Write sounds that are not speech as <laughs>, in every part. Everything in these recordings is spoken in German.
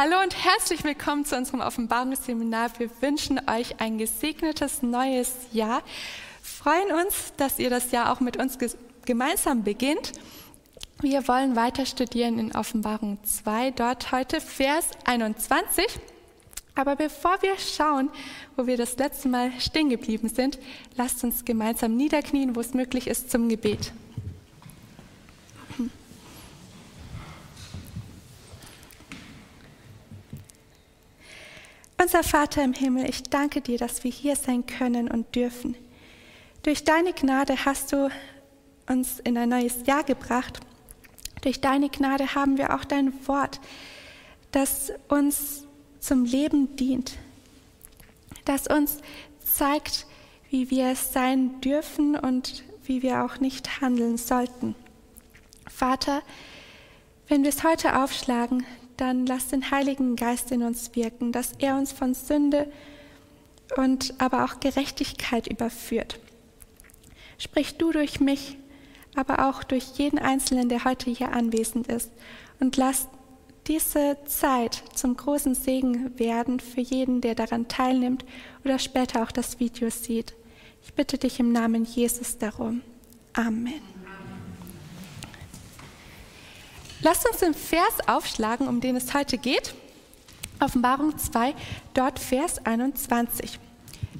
Hallo und herzlich willkommen zu unserem Offenbarungsseminar. Wir wünschen euch ein gesegnetes neues Jahr. Freuen uns, dass ihr das Jahr auch mit uns gemeinsam beginnt. Wir wollen weiter studieren in Offenbarung 2, dort heute Vers 21. Aber bevor wir schauen, wo wir das letzte Mal stehen geblieben sind, lasst uns gemeinsam niederknien, wo es möglich ist, zum Gebet. Unser Vater im Himmel, ich danke dir, dass wir hier sein können und dürfen. Durch deine Gnade hast du uns in ein neues Jahr gebracht. Durch deine Gnade haben wir auch dein Wort, das uns zum Leben dient, das uns zeigt, wie wir es sein dürfen und wie wir auch nicht handeln sollten. Vater, wenn wir es heute aufschlagen, dann lass den Heiligen Geist in uns wirken, dass er uns von Sünde und aber auch Gerechtigkeit überführt. Sprich du durch mich, aber auch durch jeden Einzelnen, der heute hier anwesend ist, und lass diese Zeit zum großen Segen werden für jeden, der daran teilnimmt oder später auch das Video sieht. Ich bitte dich im Namen Jesus darum. Amen. Lasst uns den Vers aufschlagen, um den es heute geht. Offenbarung 2, dort Vers 21.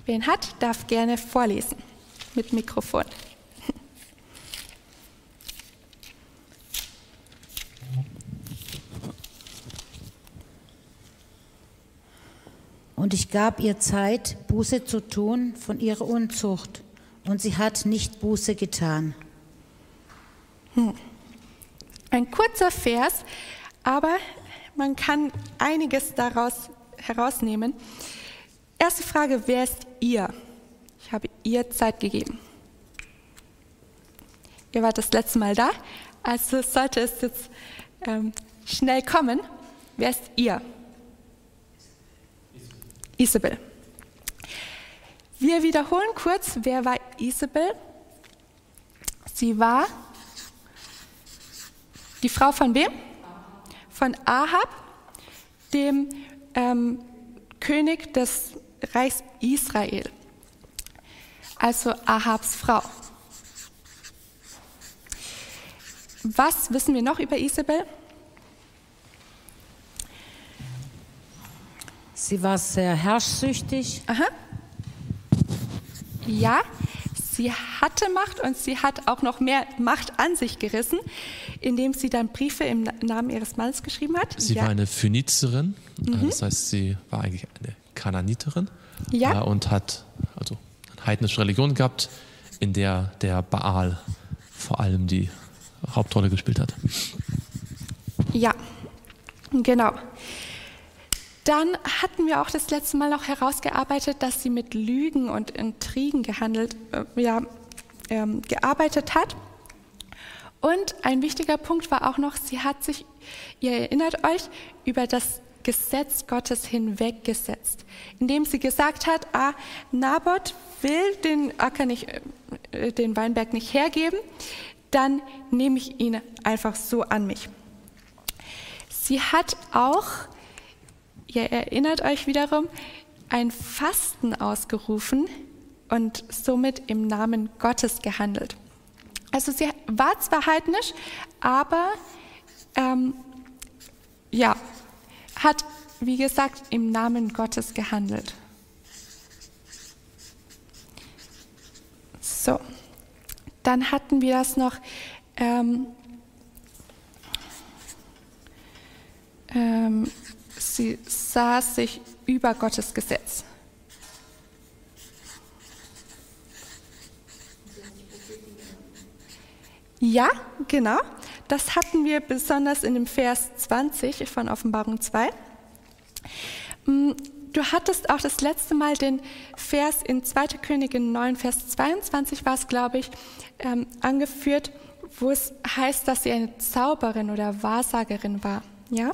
Wer ihn hat, darf gerne vorlesen mit Mikrofon. Und ich gab ihr Zeit, Buße zu tun von ihrer Unzucht, und sie hat nicht Buße getan. Hm. Ein kurzer Vers, aber man kann einiges daraus herausnehmen. Erste Frage, wer ist ihr? Ich habe ihr Zeit gegeben. Ihr wart das letzte Mal da, also sollte es jetzt ähm, schnell kommen. Wer ist ihr? Isabel. Wir wiederholen kurz, wer war Isabel? Sie war die Frau von wem? Von Ahab, dem ähm, König des Reichs Israel. Also Ahabs Frau. Was wissen wir noch über Isabel? Sie war sehr herrschsüchtig. Aha. Ja, sie hatte Macht und sie hat auch noch mehr Macht an sich gerissen, indem sie dann Briefe im Namen ihres Mannes geschrieben hat. Sie ja. war eine Phönizerin, äh, mhm. das heißt, sie war eigentlich eine Kananiterin ja. Äh, und hat also eine heidnische Religion gehabt, in der der Baal vor allem die Hauptrolle gespielt hat. Ja, genau. Dann hatten wir auch das letzte Mal noch herausgearbeitet, dass sie mit Lügen und Intrigen gehandelt, äh, ja, ähm, gearbeitet hat. Und ein wichtiger Punkt war auch noch, sie hat sich, ihr erinnert euch, über das Gesetz Gottes hinweggesetzt, indem sie gesagt hat, ah, Naboth will den Acker nicht, äh, den Weinberg nicht hergeben, dann nehme ich ihn einfach so an mich. Sie hat auch Ihr erinnert euch wiederum, ein Fasten ausgerufen und somit im Namen Gottes gehandelt. Also sie war zwar heidnisch, aber ähm, ja, hat, wie gesagt, im Namen Gottes gehandelt. So, dann hatten wir das noch. Ähm, ähm, sie sah sich über Gottes Gesetz. Ja, genau. Das hatten wir besonders in dem Vers 20 von Offenbarung 2. Mm, du hattest auch das letzte Mal den Vers in 2. Königin 9, Vers 22 war es, glaube ich, ähm, angeführt, wo es heißt, dass sie eine Zauberin oder Wahrsagerin war. Ja?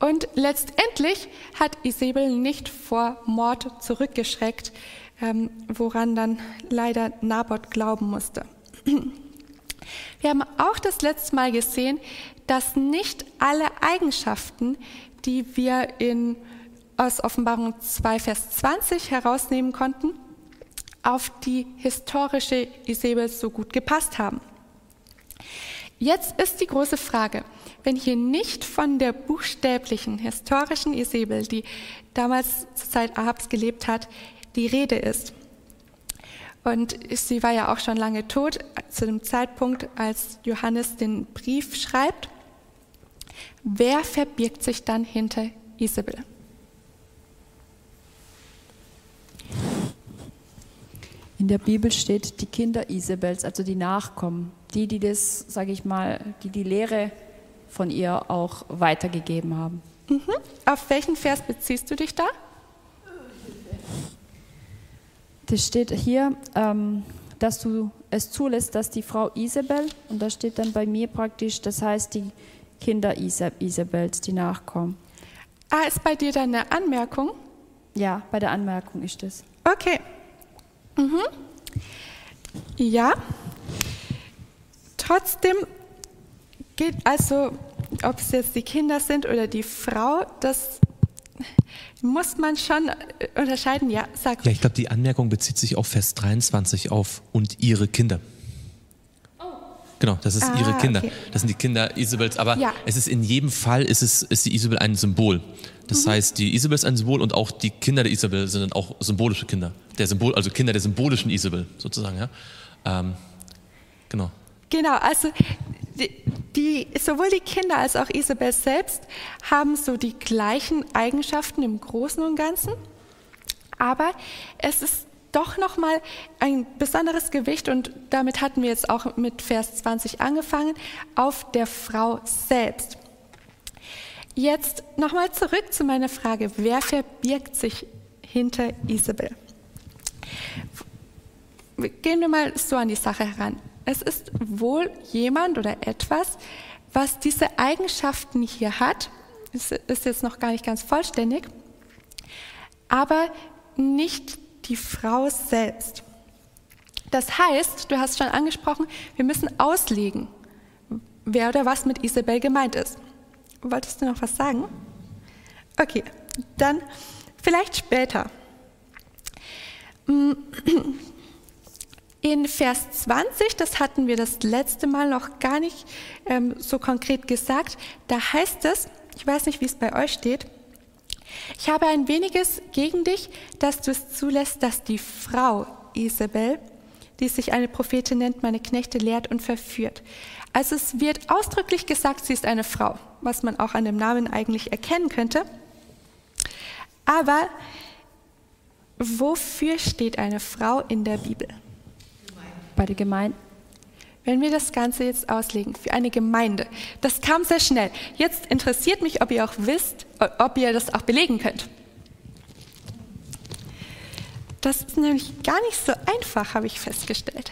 Und letztendlich hat Isabel nicht vor Mord zurückgeschreckt, ähm, woran dann leider Naboth glauben musste. Wir haben auch das letzte Mal gesehen, dass nicht alle Eigenschaften, die wir in, aus Offenbarung 2, Vers 20 herausnehmen konnten, auf die historische Isabel so gut gepasst haben. Jetzt ist die große Frage, wenn hier nicht von der buchstäblichen historischen Isabel, die damals zur Zeit Ahabs gelebt hat, die Rede ist. Und sie war ja auch schon lange tot zu dem Zeitpunkt, als Johannes den Brief schreibt. Wer verbirgt sich dann hinter Isabel? In der Bibel steht die Kinder Isabels, also die Nachkommen, die, die das, sage ich mal, die die Lehre von ihr auch weitergegeben haben. Mhm. Auf welchen Vers beziehst du dich da? Das steht hier, ähm, dass du es zulässt, dass die Frau Isabel, und da steht dann bei mir praktisch, das heißt die Kinder Isabels, die nachkommen. Ah, ist bei dir dann eine Anmerkung? Ja, bei der Anmerkung ist es. Okay. Mhm. Ja. Trotzdem geht also, ob es jetzt die Kinder sind oder die Frau, das muss man schon unterscheiden. Ja, sag. Ja, ich glaube, die Anmerkung bezieht sich auf Vers 23 auf und ihre Kinder. Genau, das ist ah, ihre Kinder. Okay. Das sind die Kinder Isabels. Aber ja. es ist in jedem Fall ist, es, ist die Isabel ein Symbol. Das mhm. heißt, die Isabel ist ein Symbol und auch die Kinder der Isabel sind auch symbolische Kinder. Der Symbol, also Kinder der symbolischen Isabel sozusagen. Ja? Ähm, genau. Genau, also die, die, sowohl die Kinder als auch Isabel selbst haben so die gleichen Eigenschaften im Großen und Ganzen. Aber es ist doch nochmal ein besonderes Gewicht, und damit hatten wir jetzt auch mit Vers 20 angefangen, auf der Frau selbst. Jetzt nochmal zurück zu meiner Frage, wer verbirgt sich hinter Isabel? Gehen wir mal so an die Sache heran. Es ist wohl jemand oder etwas, was diese Eigenschaften hier hat. Es ist jetzt noch gar nicht ganz vollständig, aber nicht die Frau selbst. Das heißt, du hast schon angesprochen, wir müssen auslegen, wer oder was mit Isabel gemeint ist. Wolltest du noch was sagen? Okay, dann vielleicht später. <clears throat> In Vers 20, das hatten wir das letzte Mal noch gar nicht ähm, so konkret gesagt, da heißt es, ich weiß nicht, wie es bei euch steht, ich habe ein weniges gegen dich, dass du es zulässt, dass die Frau Isabel, die sich eine Prophetin nennt, meine Knechte lehrt und verführt. Also es wird ausdrücklich gesagt, sie ist eine Frau, was man auch an dem Namen eigentlich erkennen könnte. Aber wofür steht eine Frau in der Bibel? Bei der Gemeinde. Wenn wir das Ganze jetzt auslegen für eine Gemeinde, das kam sehr schnell. Jetzt interessiert mich, ob ihr auch wisst, ob ihr das auch belegen könnt. Das ist nämlich gar nicht so einfach, habe ich festgestellt.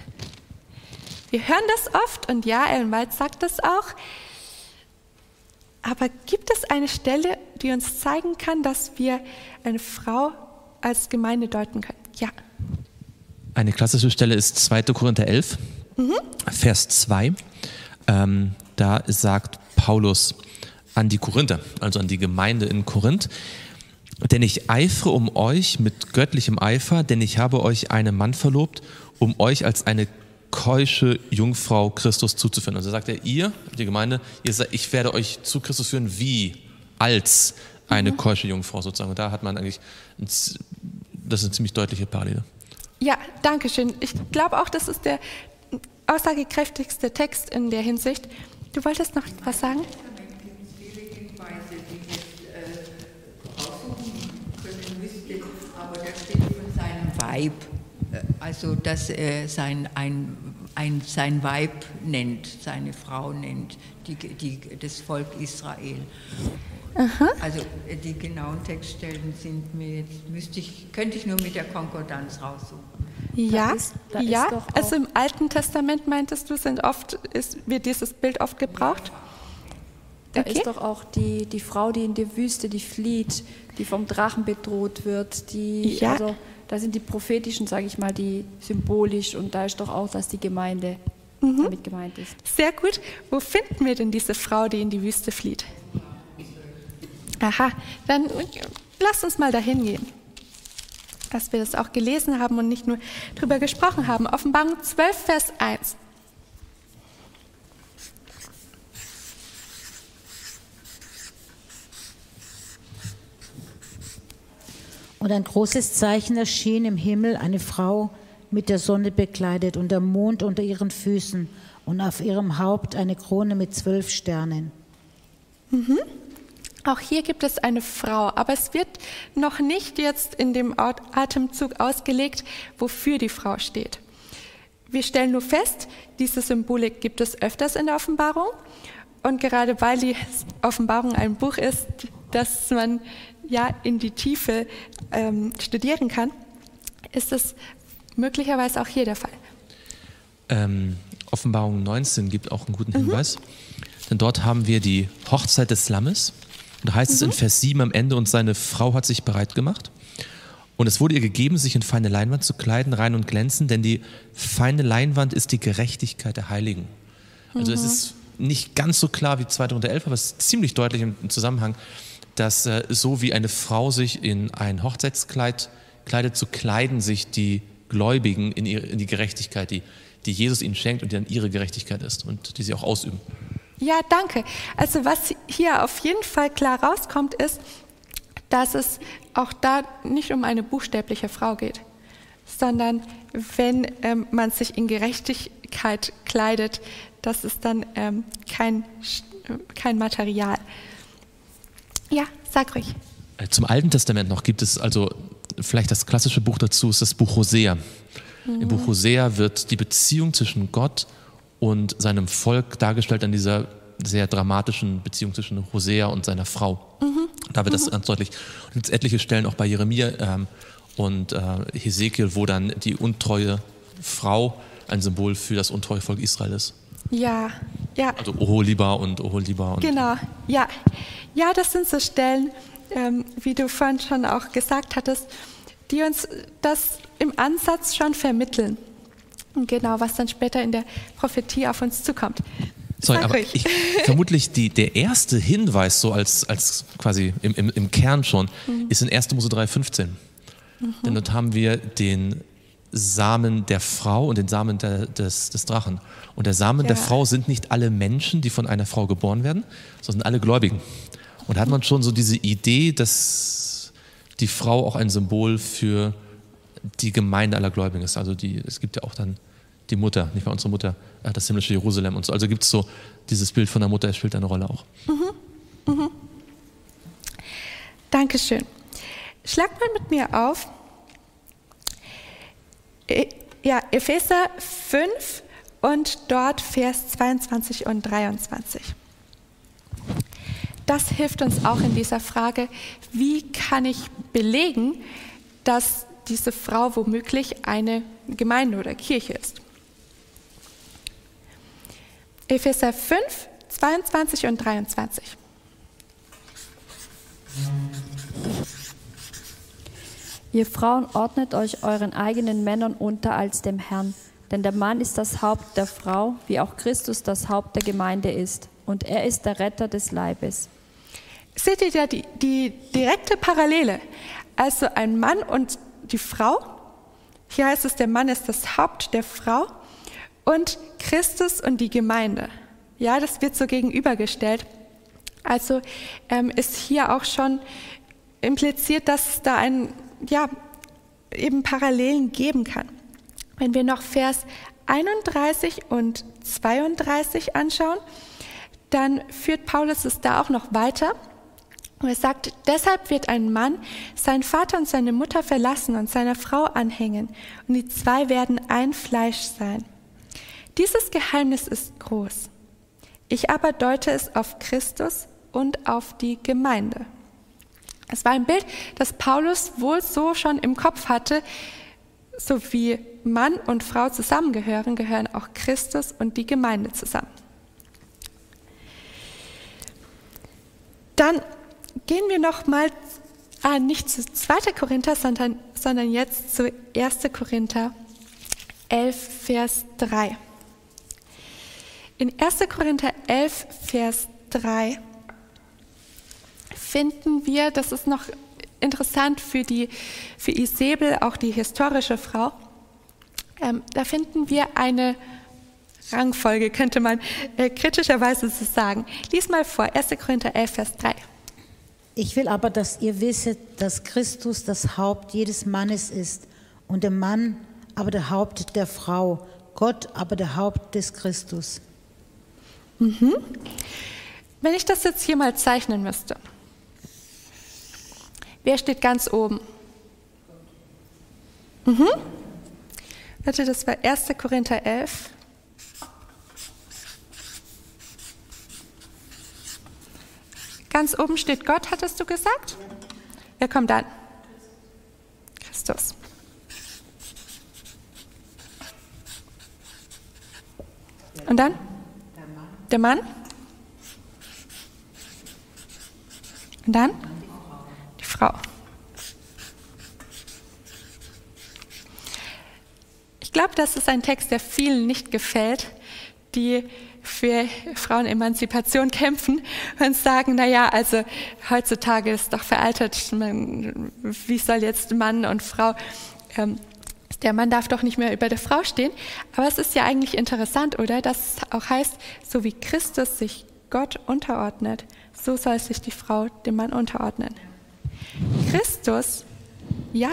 Wir hören das oft und ja, Ellen White sagt das auch. Aber gibt es eine Stelle, die uns zeigen kann, dass wir eine Frau als Gemeinde deuten können? Ja. Eine klassische Stelle ist 2. Korinther 11, mhm. Vers 2. Ähm, da sagt Paulus, an die Korinther, also an die Gemeinde in Korinth. Denn ich eifere um euch mit göttlichem Eifer, denn ich habe euch einen Mann verlobt, um euch als eine keusche Jungfrau Christus zuzuführen. Also sagt er, ihr, die Gemeinde, ihr sagt, ich werde euch zu Christus führen, wie als eine mhm. keusche Jungfrau sozusagen. Und da hat man eigentlich, das ist eine ziemlich deutliche Parallele. Ja, danke schön. Ich glaube auch, das ist der aussagekräftigste Text in der Hinsicht. Du wolltest noch was sagen? Weib, äh, also dass er sein, ein, ein, sein Weib nennt, seine Frau nennt, die, die, das Volk Israel. Aha. Also die genauen Textstellen sind mir jetzt, müsste ich, könnte ich nur mit der Konkordanz raussuchen. Ja, ist, ja. also im Alten Testament meintest du, sind oft, ist, wird dieses Bild oft gebraucht. Da okay. ist doch auch die, die Frau, die in der Wüste, die flieht, die vom Drachen bedroht wird, die, ja. also da sind die prophetischen, sage ich mal, die symbolisch und da ist doch auch, dass die Gemeinde mhm. damit gemeint ist. Sehr gut. Wo finden wir denn diese Frau, die in die Wüste flieht? Aha, dann lasst uns mal dahin gehen. Dass wir das auch gelesen haben und nicht nur darüber gesprochen haben. Offenbarung 12, Vers 1. Und ein großes Zeichen erschien im Himmel, eine Frau mit der Sonne bekleidet und der Mond unter ihren Füßen und auf ihrem Haupt eine Krone mit zwölf Sternen. Mhm. Auch hier gibt es eine Frau, aber es wird noch nicht jetzt in dem Atemzug ausgelegt, wofür die Frau steht. Wir stellen nur fest, diese Symbolik gibt es öfters in der Offenbarung. Und gerade weil die Offenbarung ein Buch ist, das man ja in die Tiefe ähm, studieren kann, ist es möglicherweise auch hier der Fall. Ähm, Offenbarung 19 gibt auch einen guten mhm. Hinweis, denn dort haben wir die Hochzeit des Lammes. Und da heißt mhm. es in mhm. Vers 7 am Ende, und seine Frau hat sich bereit gemacht. Und es wurde ihr gegeben, sich in feine Leinwand zu kleiden, rein und glänzen, denn die feine Leinwand ist die Gerechtigkeit der Heiligen. Also mhm. es ist nicht ganz so klar wie 211, aber es ist ziemlich deutlich im Zusammenhang, dass äh, so wie eine Frau sich in ein Hochzeitskleid kleidet, zu kleiden sich die Gläubigen in, ihre, in die Gerechtigkeit, die, die Jesus ihnen schenkt und die dann ihre Gerechtigkeit ist und die sie auch ausüben. Ja, danke. Also was hier auf jeden Fall klar rauskommt, ist, dass es auch da nicht um eine buchstäbliche Frau geht, sondern wenn ähm, man sich in Gerechtigkeit kleidet, das ist dann ähm, kein, kein Material. Ja, sag ruhig. Äh, zum Alten Testament noch gibt es also vielleicht das klassische Buch dazu, ist das Buch Hosea. Mhm. Im Buch Hosea wird die Beziehung zwischen Gott und seinem Volk dargestellt an dieser sehr dramatischen Beziehung zwischen Hosea und seiner Frau. Mhm. Da wird mhm. das ganz deutlich. Und gibt etliche Stellen auch bei Jeremia ähm, und äh, Hesekiel, wo dann die untreue Frau ein Symbol für das untreue Volk Israel ist. Ja, ja. Also Oholiba und Oholiba. Und genau, ja. Ja, das sind so Stellen, ähm, wie du vorhin schon auch gesagt hattest, die uns das im Ansatz schon vermitteln. Genau, was dann später in der Prophetie auf uns zukommt. Sorry, aber ich, vermutlich die, der erste Hinweis, so als, als quasi im, im, im Kern schon, mhm. ist in 1. Mose 3,15. Mhm. Denn dort haben wir den Samen der Frau und den Samen der, des, des Drachen. Und der Samen ja. der Frau sind nicht alle Menschen, die von einer Frau geboren werden, sondern alle Gläubigen. Und da hat man schon so diese Idee, dass die Frau auch ein Symbol für die Gemeinde aller Gläubigen ist. Also die, es gibt ja auch dann die Mutter, nicht mal unsere Mutter, äh, das himmlische Jerusalem und so. Also gibt es so dieses Bild von der Mutter, es spielt eine Rolle auch. Mhm. Mhm. Dankeschön. Schlag mal mit mir auf. E, ja, Epheser 5 und dort Vers 22 und 23. Das hilft uns auch in dieser Frage, wie kann ich belegen, dass diese Frau womöglich eine Gemeinde oder Kirche ist. Epheser 5, 22 und 23. Ihr Frauen ordnet euch euren eigenen Männern unter als dem Herrn, denn der Mann ist das Haupt der Frau, wie auch Christus das Haupt der Gemeinde ist, und er ist der Retter des Leibes. Seht ihr da die, die direkte Parallele? Also ein Mann und die Frau. Hier heißt es, der Mann ist das Haupt der Frau und Christus und die Gemeinde. Ja, das wird so gegenübergestellt. Also ähm, ist hier auch schon impliziert, dass es da ein, ja, eben Parallelen geben kann. Wenn wir noch Vers 31 und 32 anschauen, dann führt Paulus es da auch noch weiter. Und er sagt, deshalb wird ein Mann seinen Vater und seine Mutter verlassen und seiner Frau anhängen, und die zwei werden ein Fleisch sein. Dieses Geheimnis ist groß. Ich aber deute es auf Christus und auf die Gemeinde. Es war ein Bild, das Paulus wohl so schon im Kopf hatte, so wie Mann und Frau zusammengehören, gehören auch Christus und die Gemeinde zusammen. Dann gehen wir noch mal ah, nicht zu 2. Korinther, sondern, sondern jetzt zu 1. Korinther 11, Vers 3. In 1. Korinther 11, Vers 3 finden wir, das ist noch interessant für, die, für Isabel, auch die historische Frau, ähm, da finden wir eine Rangfolge, könnte man äh, kritischerweise so sagen. Lies mal vor, 1. Korinther 11, Vers 3. Ich will aber, dass ihr wisset, dass Christus das Haupt jedes Mannes ist und der Mann aber der Haupt der Frau, Gott aber der Haupt des Christus. Mhm. Wenn ich das jetzt hier mal zeichnen müsste, wer steht ganz oben? Mhm. Warte, das war 1. Korinther 11. Ganz oben steht Gott, hattest du gesagt? Wer kommt dann? Christus. Und dann? Der Mann. Und dann? Die Frau. Ich glaube, das ist ein Text, der vielen nicht gefällt, die für Frauenemanzipation kämpfen und sagen, naja, also heutzutage ist doch veraltet, wie soll jetzt Mann und Frau, ähm, der Mann darf doch nicht mehr über der Frau stehen. Aber es ist ja eigentlich interessant, oder? Dass es auch heißt, so wie Christus sich Gott unterordnet, so soll sich die Frau dem Mann unterordnen. Christus, ja.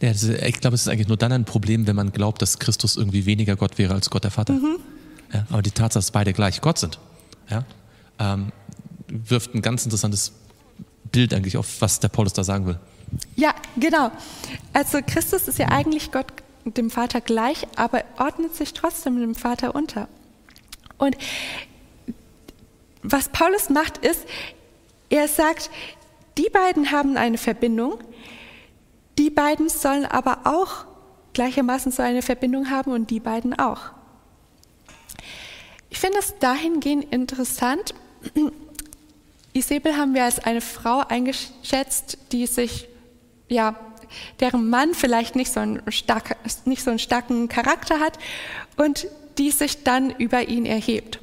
ja ich glaube, es ist eigentlich nur dann ein Problem, wenn man glaubt, dass Christus irgendwie weniger Gott wäre als Gott der Vater. Mhm. Ja, aber die Tatsache, dass beide gleich Gott sind, ja, ähm, wirft ein ganz interessantes Bild eigentlich auf, was der Paulus da sagen will. Ja, genau. Also Christus ist ja eigentlich Gott dem Vater gleich, aber ordnet sich trotzdem dem Vater unter. Und was Paulus macht, ist, er sagt, die beiden haben eine Verbindung, die beiden sollen aber auch gleichermaßen so eine Verbindung haben und die beiden auch. Ich finde es dahingehend interessant. <clears throat> Isabel haben wir als eine Frau eingeschätzt, die sich, ja, deren Mann vielleicht nicht so, einen stark, nicht so einen starken Charakter hat und die sich dann über ihn erhebt.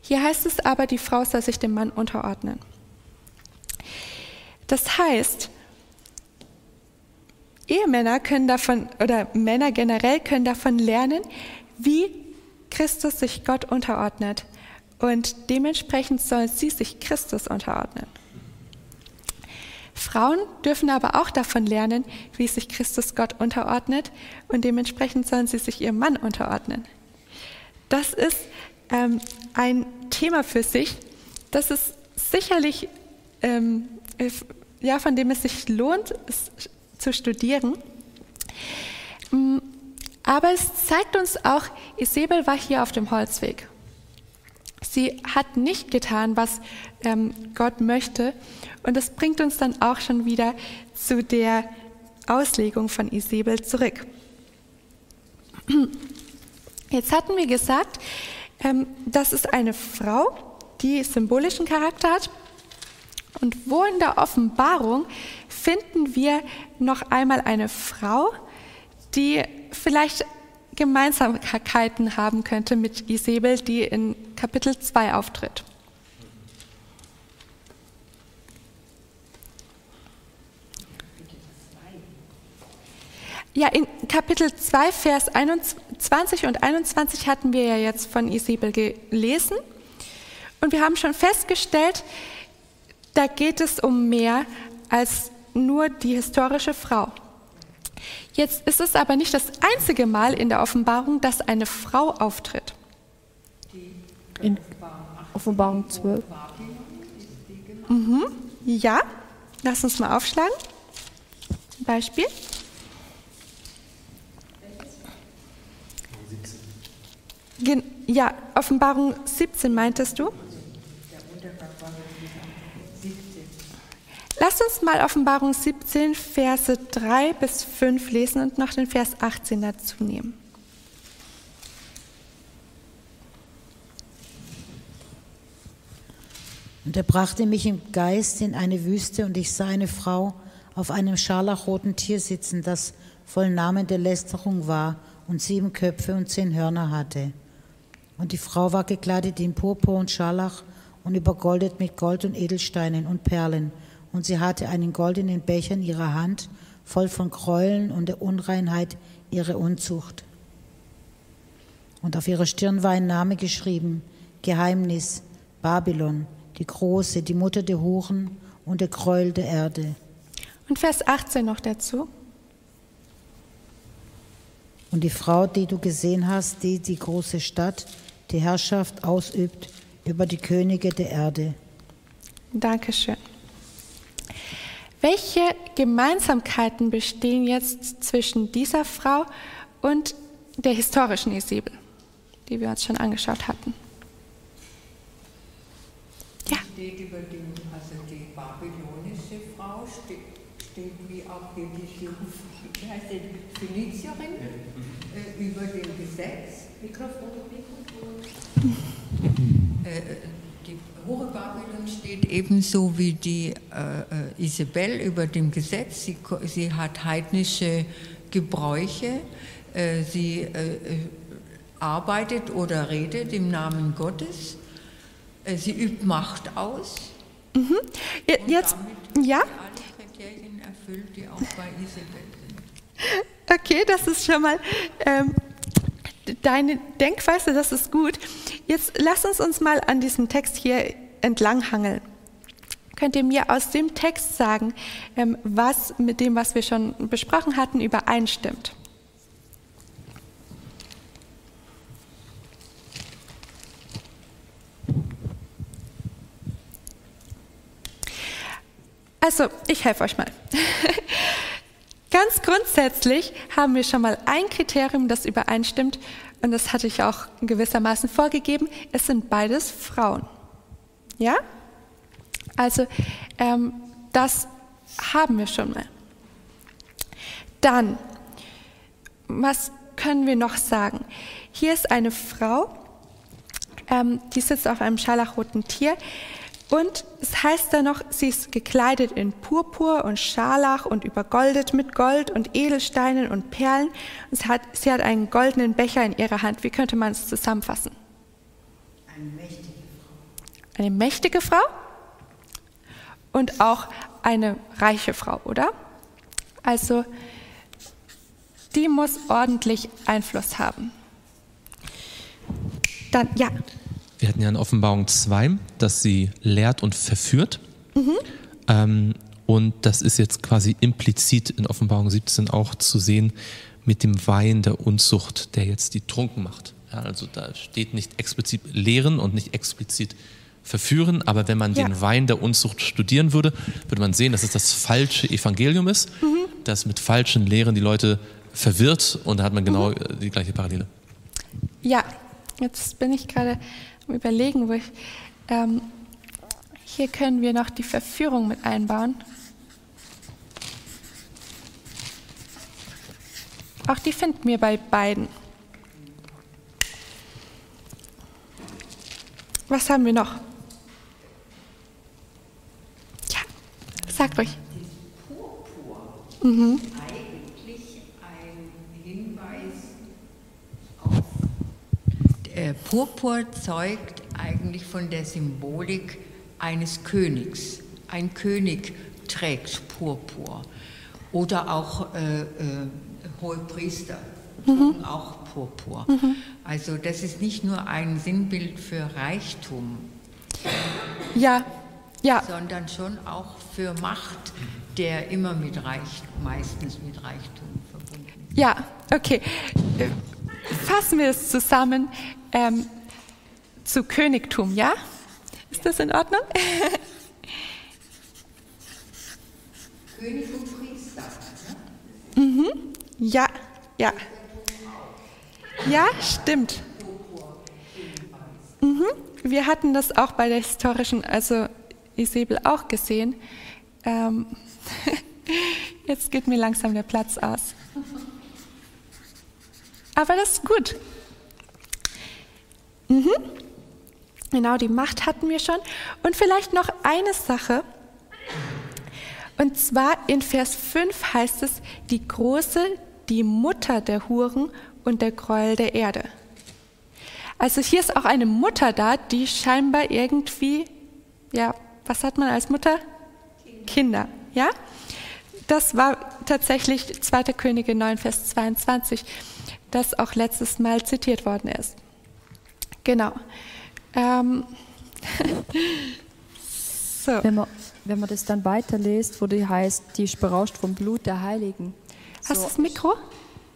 Hier heißt es aber, die Frau soll sich dem Mann unterordnen. Das heißt, Ehemänner können davon, oder Männer generell können davon lernen, wie Christus sich Gott unterordnet und dementsprechend sollen sie sich Christus unterordnen. Frauen dürfen aber auch davon lernen, wie sich Christus Gott unterordnet und dementsprechend sollen sie sich ihrem Mann unterordnen. Das ist ähm, ein Thema für sich, das ist sicherlich, ähm, ja, von dem es sich lohnt, es zu studieren. Mm, aber es zeigt uns auch, Isabel war hier auf dem Holzweg. Sie hat nicht getan, was ähm, Gott möchte. Und das bringt uns dann auch schon wieder zu der Auslegung von Isabel zurück. Jetzt hatten wir gesagt, ähm, das ist eine Frau, die symbolischen Charakter hat. Und wo in der Offenbarung finden wir noch einmal eine Frau, die vielleicht Gemeinsamkeiten haben könnte mit Isabel, die in Kapitel 2 auftritt. Ja, in Kapitel 2, Vers 21 und 21 hatten wir ja jetzt von Isabel gelesen. Und wir haben schon festgestellt, da geht es um mehr als nur die historische Frau. Jetzt ist es aber nicht das einzige Mal in der Offenbarung, dass eine Frau auftritt. In Offenbarung 12. Mhm. Ja, lass uns mal aufschlagen. Beispiel. Ja, Offenbarung 17 meintest du? Lass uns mal Offenbarung 17, Verse 3 bis 5 lesen und noch den Vers 18 dazu nehmen. Und er brachte mich im Geist in eine Wüste und ich sah eine Frau auf einem scharlachroten Tier sitzen, das voll Namen der Lästerung war und sieben Köpfe und zehn Hörner hatte. Und die Frau war gekleidet in Purpur und Scharlach und übergoldet mit Gold und Edelsteinen und Perlen. Und sie hatte einen goldenen Becher in ihrer Hand, voll von Gräueln und der Unreinheit ihrer Unzucht. Und auf ihrer Stirn war ein Name geschrieben, Geheimnis, Babylon, die Große, die Mutter der Huren und der Gräuel der Erde. Und Vers 18 noch dazu. Und die Frau, die du gesehen hast, die die große Stadt, die Herrschaft ausübt über die Könige der Erde. Dankeschön. Welche Gemeinsamkeiten bestehen jetzt zwischen dieser Frau und der historischen Isabel, die wir uns schon angeschaut hatten? Ja. Steht über dem, also die babylonische Frau steht, steht wie auch die heißt die, Phönizierin äh, über dem Gesetz. Mikrofon, Mikrofon. <laughs> Äh, die Hure Babylon steht ebenso wie die äh, äh, Isabel über dem Gesetz. Sie, sie hat heidnische Gebräuche. Äh, sie äh, arbeitet oder redet im Namen Gottes. sie übt Macht aus. Mhm. Jetzt, ja? alle Kriterien erfüllt, die auch bei Isabel sind. Okay, das ist schon mal ähm, deine Denkweise, das ist gut. Jetzt lass uns uns mal an diesem Text hier entlanghangeln. Könnt ihr mir aus dem Text sagen, ähm, was mit dem, was wir schon besprochen hatten, übereinstimmt? Also, ich helfe euch mal. <laughs> Ganz grundsätzlich haben wir schon mal ein Kriterium, das übereinstimmt, und das hatte ich auch gewissermaßen vorgegeben. Es sind beides Frauen. Ja? Also, ähm, das haben wir schon mal. Dann, was können wir noch sagen? Hier ist eine Frau, ähm, die sitzt auf einem scharlachroten Tier. Und es heißt da noch, sie ist gekleidet in Purpur und Scharlach und übergoldet mit Gold und Edelsteinen und Perlen. Und sie hat, sie hat einen goldenen Becher in ihrer Hand. Wie könnte man es zusammenfassen? Eine mächtige Frau. Eine mächtige Frau und auch eine reiche Frau, oder? Also, die muss ordentlich Einfluss haben. Dann, ja. Wir hatten ja in Offenbarung 2, dass sie lehrt und verführt. Mhm. Ähm, und das ist jetzt quasi implizit in Offenbarung 17 auch zu sehen mit dem Wein der Unzucht, der jetzt die trunken macht. Ja, also da steht nicht explizit lehren und nicht explizit verführen, aber wenn man ja. den Wein der Unzucht studieren würde, würde man sehen, dass es das falsche Evangelium ist, mhm. das mit falschen Lehren die Leute verwirrt und da hat man genau mhm. die gleiche Parallele. Ja, jetzt bin ich gerade Überlegen, wo ich, ähm, hier können wir noch die Verführung mit einbauen. Auch die finden wir bei beiden. Was haben wir noch? Ja, sagt euch. Mhm. Äh, Purpur zeugt eigentlich von der Symbolik eines Königs. Ein König trägt Purpur. Oder auch äh, äh, Hohepriester tragen mhm. auch Purpur. Mhm. Also das ist nicht nur ein Sinnbild für Reichtum, ja. Ja. sondern schon auch für Macht, der immer mit Reichtum, meistens mit Reichtum verbunden ist. Ja, okay. Äh, fassen wir es zusammen ähm, zu Königtum, ja? Ist das in Ordnung? König und Priester. Ne? Mhm. Ja, ja. Ja, stimmt. Mhm. Wir hatten das auch bei der historischen, also Isabel auch gesehen. Ähm, <laughs> jetzt geht mir langsam der Platz aus. Aber das ist gut. Mhm. Genau, die Macht hatten wir schon. Und vielleicht noch eine Sache. Und zwar in Vers 5 heißt es, die Große, die Mutter der Huren und der Gräuel der Erde. Also hier ist auch eine Mutter da, die scheinbar irgendwie, ja, was hat man als Mutter? Kinder, ja? Das war tatsächlich 2. Könige 9, Vers 22, das auch letztes Mal zitiert worden ist. Genau. Ähm. <laughs> so. Wenn man, wenn man das dann weiterliest, wo die heißt, die ist berauscht vom Blut der Heiligen. Hast so. du das Mikro?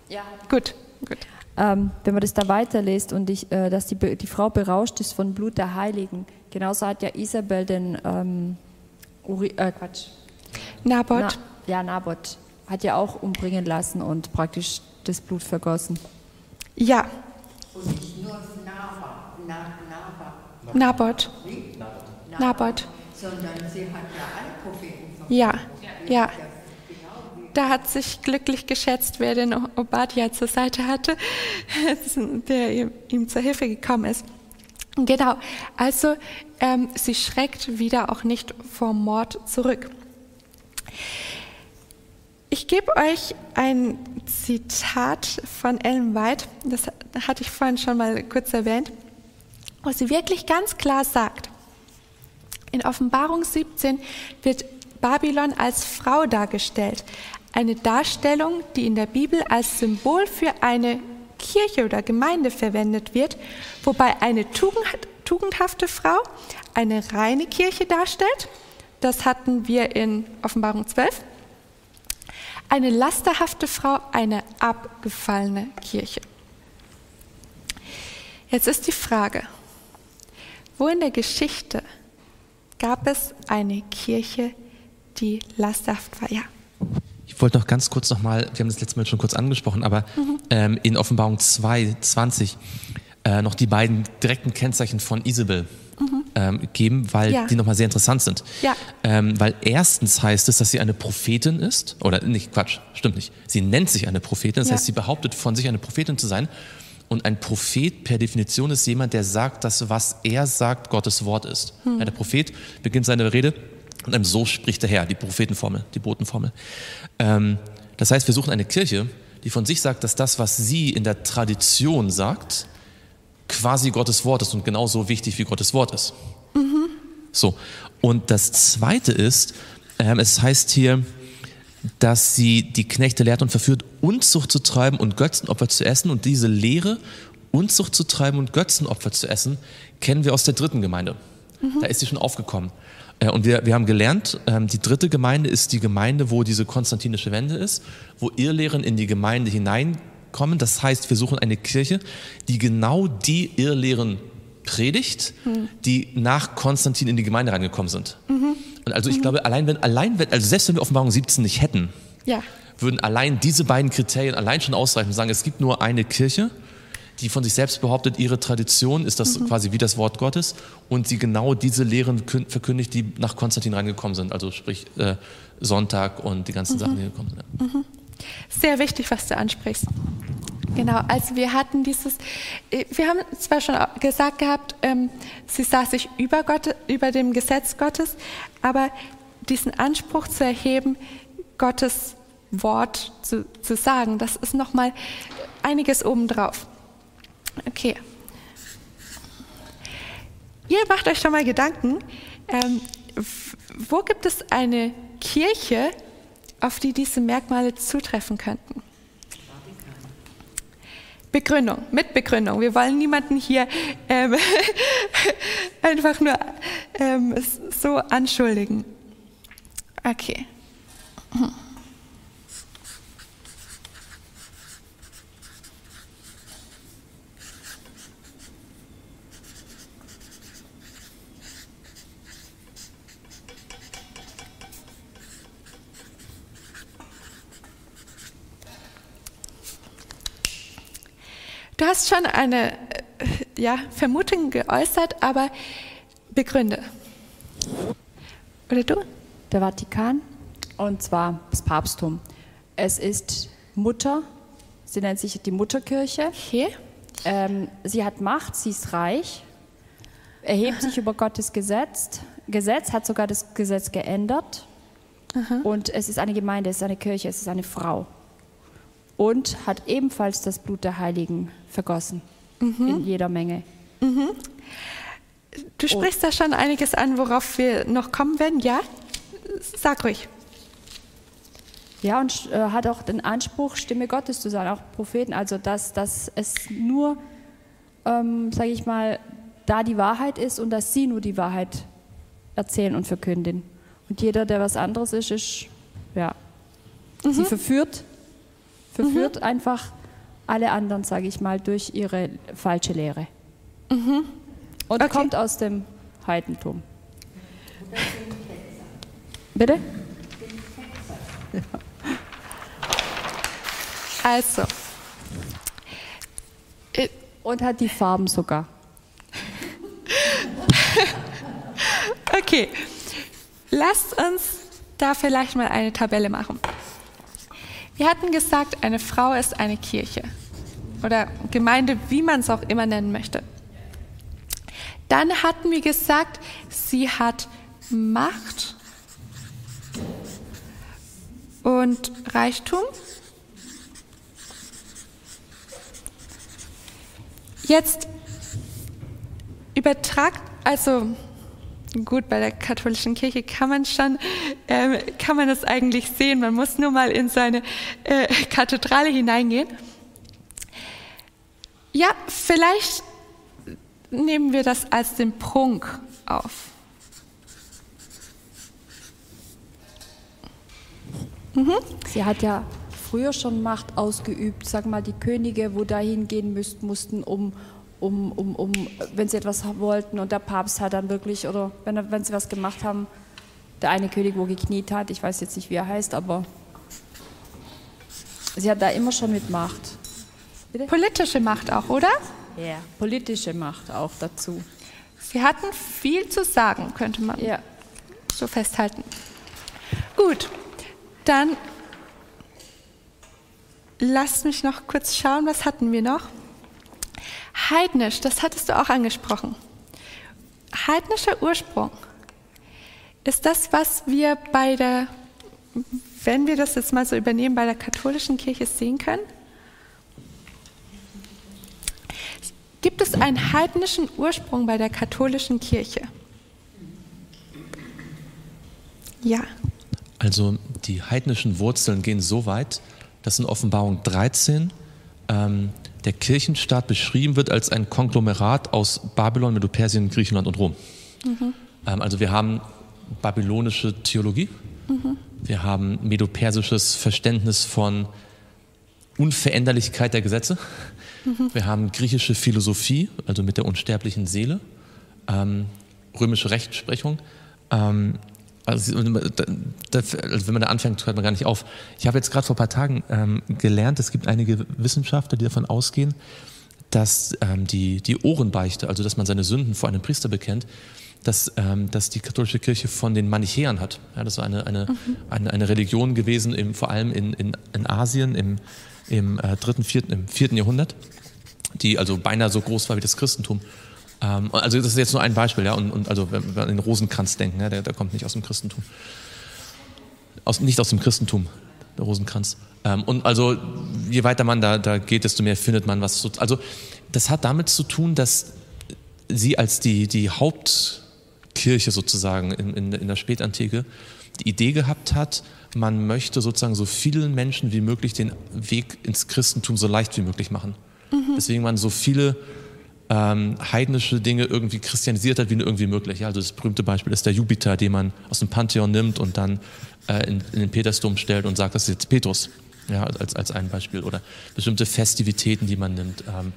Ja. Gut, gut. Ähm, wenn man das da weiterliest und ich, äh, dass die, die Frau berauscht ist von Blut der Heiligen, genauso hat ja Isabel den ähm, Uri, äh, Quatsch. Nabot. Na, ja, Nabot hat ja auch umbringen lassen und praktisch das Blut vergossen. Ja. Und nicht nur Nabot. Nabot. Nabot. Nabot. Sondern sie hat ja alle Propheten. Ja, ja. Da hat sich glücklich geschätzt, wer den Obadiah zur Seite hatte, <laughs> der ihm zur Hilfe gekommen ist. Genau, also ähm, sie schreckt wieder auch nicht vor Mord zurück. Ich gebe euch ein Zitat von Ellen White, das hatte ich vorhin schon mal kurz erwähnt, wo sie wirklich ganz klar sagt, in Offenbarung 17 wird Babylon als Frau dargestellt, eine Darstellung, die in der Bibel als Symbol für eine Kirche oder Gemeinde verwendet wird, wobei eine tugendhafte Frau eine reine Kirche darstellt. Das hatten wir in Offenbarung 12. Eine lasterhafte Frau eine abgefallene Kirche. Jetzt ist die Frage, wo in der Geschichte gab es eine Kirche, die lasterhaft war? Ja. Ich wollte noch ganz kurz nochmal, wir haben das letzte Mal schon kurz angesprochen, aber mhm. ähm, in Offenbarung 2, 20 äh, noch die beiden direkten Kennzeichen von Isabel mhm. ähm, geben, weil ja. die nochmal sehr interessant sind. Ja. Ähm, weil erstens heißt es, dass sie eine Prophetin ist, oder nicht, Quatsch, stimmt nicht. Sie nennt sich eine Prophetin, das ja. heißt, sie behauptet von sich eine Prophetin zu sein. Und ein Prophet per Definition ist jemand, der sagt, dass was er sagt, Gottes Wort ist. Mhm. Ja, der Prophet beginnt seine Rede und einem So spricht der Herr, die Prophetenformel, die Botenformel. Ähm, das heißt, wir suchen eine Kirche, die von sich sagt, dass das, was sie in der Tradition sagt, quasi Gottes Wort ist und genauso wichtig wie Gottes Wort ist. Mhm. So. Und das Zweite ist, ähm, es heißt hier, dass sie die Knechte lehrt und verführt, Unzucht zu treiben und Götzenopfer zu essen. Und diese Lehre, Unzucht zu treiben und Götzenopfer zu essen, kennen wir aus der dritten Gemeinde. Mhm. Da ist sie schon aufgekommen. Äh, und wir, wir haben gelernt, ähm, die dritte Gemeinde ist die Gemeinde, wo diese konstantinische Wende ist, wo Irrlehren in die Gemeinde hineinkommen. Das heißt, wir suchen eine Kirche, die genau die Irrlehren predigt, mhm. die nach Konstantin in die Gemeinde reingekommen sind. Mhm. Und also ich mhm. glaube, allein wenn, allein wenn, also selbst wenn wir Offenbarung 17 nicht hätten, ja. würden allein diese beiden Kriterien allein schon ausreichen und sagen, es gibt nur eine Kirche die von sich selbst behauptet, ihre Tradition ist das mhm. quasi wie das Wort Gottes und sie genau diese Lehren verkündigt, die nach Konstantin reingekommen sind, also sprich äh, Sonntag und die ganzen mhm. Sachen, die gekommen sind. Mhm. Sehr wichtig, was du ansprichst. Genau, also wir hatten dieses, äh, wir haben zwar schon gesagt gehabt, ähm, sie sah sich über, Gott, über dem Gesetz Gottes, aber diesen Anspruch zu erheben, Gottes Wort zu, zu sagen, das ist nochmal einiges obendrauf. Okay. Ihr macht euch schon mal Gedanken, ähm, wo gibt es eine Kirche, auf die diese Merkmale zutreffen könnten? Begründung, mit Begründung. Wir wollen niemanden hier ähm, <laughs> einfach nur ähm, so anschuldigen. Okay. Du hast schon eine äh, ja, Vermutung geäußert, aber begründe. Oder du? Der Vatikan, und zwar das Papsttum. Es ist Mutter, sie nennt sich die Mutterkirche. Okay. Ähm, sie hat Macht, sie ist reich, erhebt sich über Gottes Gesetz, Gesetz, hat sogar das Gesetz geändert. Aha. Und es ist eine Gemeinde, es ist eine Kirche, es ist eine Frau und hat ebenfalls das Blut der Heiligen vergossen, mhm. in jeder Menge. Mhm. Du sprichst oh. da schon einiges an, worauf wir noch kommen werden, ja? Sag ruhig. Ja, und äh, hat auch den Anspruch, Stimme Gottes zu sein, auch Propheten. Also, dass, dass es nur, ähm, sage ich mal, da die Wahrheit ist und dass sie nur die Wahrheit erzählen und verkünden. Und jeder, der was anderes ist, ist, ja, mhm. sie verführt, verführt mhm. einfach alle anderen, sage ich mal, durch ihre falsche Lehre. Mhm. Und okay. kommt aus dem Heidentum. Bitte? Also. Und hat die Farben sogar. <laughs> okay, lasst uns da vielleicht mal eine Tabelle machen. Wir hatten gesagt, eine Frau ist eine Kirche oder Gemeinde, wie man es auch immer nennen möchte. Dann hatten wir gesagt, sie hat Macht und Reichtum. Jetzt übertragt, also gut, bei der katholischen Kirche kann man schon, äh, kann man das eigentlich sehen. Man muss nur mal in seine äh, Kathedrale hineingehen. Ja, vielleicht nehmen wir das als den Prunk auf. Mhm. Sie hat ja früher schon Macht ausgeübt, sag mal, die Könige, wo dahin gehen müssten, mussten, um, um, um, um, wenn sie etwas wollten und der Papst hat dann wirklich, oder wenn, wenn sie was gemacht haben, der eine König, wo gekniet hat, ich weiß jetzt nicht, wie er heißt, aber sie hat da immer schon mit Macht. Bitte? Politische Macht auch, oder? Ja, politische Macht auch dazu. Sie hatten viel zu sagen, könnte man ja. so festhalten. Gut, dann lasst mich noch kurz schauen, was hatten wir noch? Heidnisch, das hattest du auch angesprochen. Heidnischer Ursprung ist das, was wir bei der, wenn wir das jetzt mal so übernehmen, bei der katholischen Kirche sehen können. Gibt es einen heidnischen Ursprung bei der katholischen Kirche? Ja. Also die heidnischen Wurzeln gehen so weit, dass in Offenbarung 13 ähm, der Kirchenstaat beschrieben wird als ein Konglomerat aus Babylon, Medo-Persien, Griechenland und Rom. Mhm. Ähm, also wir haben babylonische Theologie, mhm. wir haben medo-persisches Verständnis von Unveränderlichkeit der Gesetze, mhm. wir haben griechische Philosophie, also mit der unsterblichen Seele, ähm, römische Rechtsprechung, ähm, also, also, wenn man da anfängt, hört man gar nicht auf. Ich habe jetzt gerade vor ein paar Tagen ähm, gelernt, es gibt einige Wissenschaftler, die davon ausgehen, dass ähm, die, die Ohrenbeichte, also dass man seine Sünden vor einem Priester bekennt, dass, ähm, dass die katholische Kirche von den Manichäern hat. Ja, das war eine, eine, mhm. eine, eine, Religion gewesen, im, vor allem in, in, in Asien im, im, äh, dritten, vierten, im vierten Jahrhundert, die also beinahe so groß war wie das Christentum. Ähm, also das ist jetzt nur ein Beispiel, ja, und, und also wenn wir an den Rosenkranz denken, ja, der, der kommt nicht aus dem Christentum. Aus, nicht aus dem Christentum, der Rosenkranz. Ähm, und also je weiter man da, da geht, desto mehr findet man was. So, also das hat damit zu tun, dass sie als die, die Hauptkirche sozusagen in, in, in der Spätantike die Idee gehabt hat, man möchte sozusagen so vielen Menschen wie möglich den Weg ins Christentum so leicht wie möglich machen. Mhm. Deswegen man so viele ähm, heidnische Dinge irgendwie christianisiert hat, wie nur irgendwie möglich. Also das berühmte Beispiel ist der Jupiter, den man aus dem Pantheon nimmt und dann äh, in, in, den Petersdom stellt und sagt, das ist jetzt Petrus, ja, als, als ein Beispiel. Oder bestimmte Festivitäten, die man nimmt. Ähm,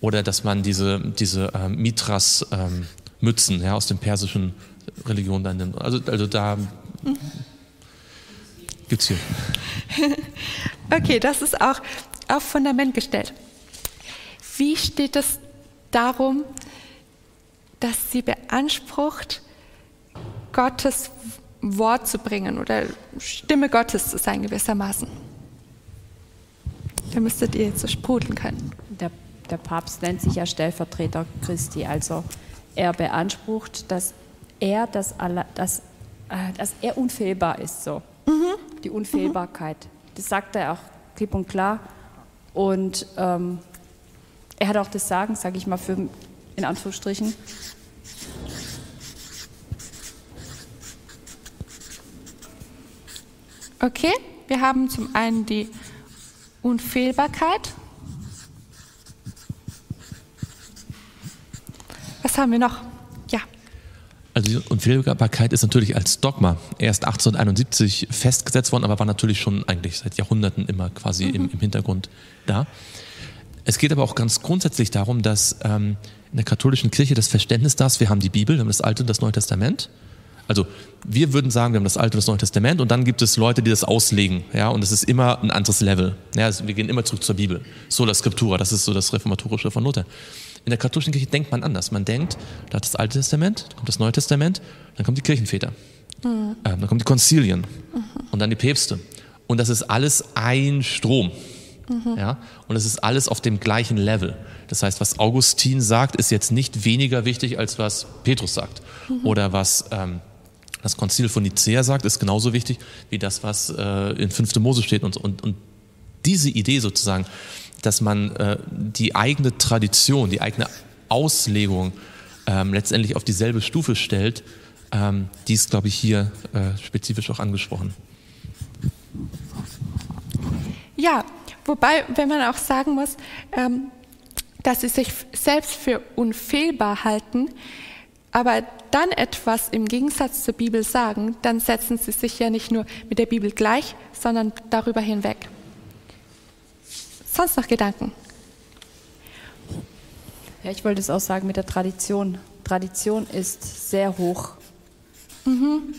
oder dass man diese, diese ähm, Mitras-Mützen ähm, ja, aus den persischen Religionen dann nimmt. Also, also da gibt es hier. <laughs> Okay, das ist auch auf Fundament gestellt. Wie steht es darum, dass sie beansprucht, Gottes Wort zu bringen oder Stimme Gottes zu sein gewissermaßen. Da müsstet ihr jetzt so sprudeln können. Der, der Papst nennt sich ja Stellvertreter Christi, also er beansprucht, dass er, das, dass, äh, dass er unfehlbar ist, so. Mhm. Die Unfehlbarkeit. Mhm. Das sagt er auch klipp und klar. Und ähm, er hat auch das Sagen, sage ich mal, für in Anführungsstrichen. Okay, wir haben zum einen die Unfehlbarkeit. Was haben wir noch? Ja. Also die Unfehlbarkeit ist natürlich als Dogma erst 1871 festgesetzt worden, aber war natürlich schon eigentlich seit Jahrhunderten immer quasi mhm. im, im, Hintergrund da. Es geht aber auch ganz grundsätzlich darum, dass ähm, in der katholischen Kirche das Verständnis da ist, wir haben die Bibel, wir haben das Alte und das Neue Testament also wir würden sagen, wir haben das Alte und das Neue Testament und dann gibt es Leute, die das auslegen, ja, und es ist immer ein anderes Level. Ja, also wir gehen immer zurück zur Bibel. Sola Scriptura, das ist so das Reformatorische von Luther. In der katholischen Kirche denkt man anders. Man denkt, da hat das Alte Testament, dann kommt das Neue Testament, dann kommen die Kirchenväter, mhm. ähm, dann kommen die Konzilien mhm. und dann die Päpste. Und das ist alles ein Strom. Mhm. Ja? Und es ist alles auf dem gleichen Level. Das heißt, was Augustin sagt, ist jetzt nicht weniger wichtig, als was Petrus sagt. Mhm. Oder was ähm, das Konzil von Nicea sagt, ist genauso wichtig wie das, was äh, in 5. Mose steht. Und, und, und diese Idee sozusagen, dass man äh, die eigene Tradition, die eigene Auslegung ähm, letztendlich auf dieselbe Stufe stellt, ähm, die ist, glaube ich, hier äh, spezifisch auch angesprochen. Ja, wobei, wenn man auch sagen muss, ähm, dass sie sich selbst für unfehlbar halten, aber dann etwas im Gegensatz zur Bibel sagen, dann setzen sie sich ja nicht nur mit der Bibel gleich, sondern darüber hinweg. Sonst noch Gedanken? Ja, ich wollte es auch sagen mit der Tradition. Tradition ist sehr hoch. Mhm.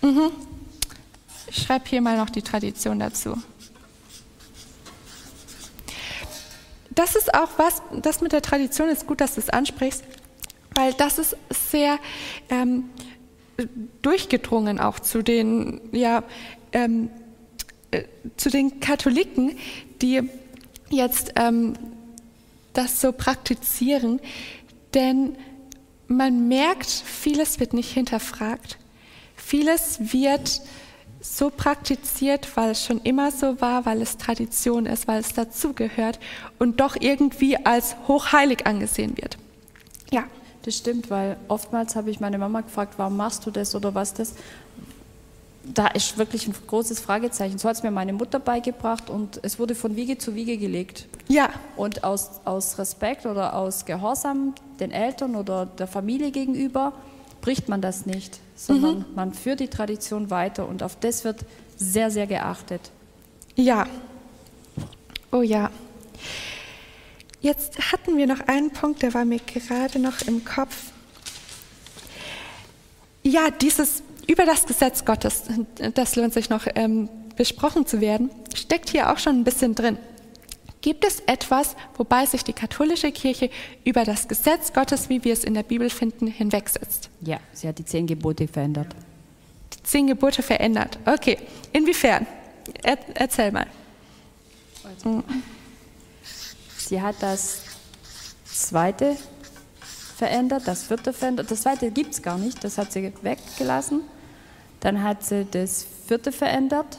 Mhm. Ich schreibe hier mal noch die Tradition dazu. Das ist auch was, das mit der Tradition ist gut, dass du es ansprichst weil das ist sehr ähm, durchgedrungen auch zu den, ja, ähm, äh, zu den Katholiken, die jetzt ähm, das so praktizieren, denn man merkt, vieles wird nicht hinterfragt. Vieles wird so praktiziert, weil es schon immer so war, weil es Tradition ist, weil es dazugehört und doch irgendwie als hochheilig angesehen wird. Ja. Das stimmt, weil oftmals habe ich meine Mama gefragt, warum machst du das oder was das? Da ist wirklich ein großes Fragezeichen. So hat es mir meine Mutter beigebracht und es wurde von Wiege zu Wiege gelegt. Ja. Und aus, aus Respekt oder aus Gehorsam den Eltern oder der Familie gegenüber bricht man das nicht, sondern mhm. man führt die Tradition weiter und auf das wird sehr, sehr geachtet. Ja. Oh ja. Jetzt hatten wir noch einen Punkt, der war mir gerade noch im Kopf. Ja, dieses über das Gesetz Gottes, das lohnt sich noch ähm, besprochen zu werden, steckt hier auch schon ein bisschen drin. Gibt es etwas, wobei sich die katholische Kirche über das Gesetz Gottes, wie wir es in der Bibel finden, hinwegsetzt? Ja, sie hat die zehn Gebote verändert. Die zehn Gebote verändert. Okay, inwiefern? Er, erzähl mal. Sie hat das zweite verändert, das vierte verändert. Das zweite gibt es gar nicht, das hat sie weggelassen. Dann hat sie das vierte verändert.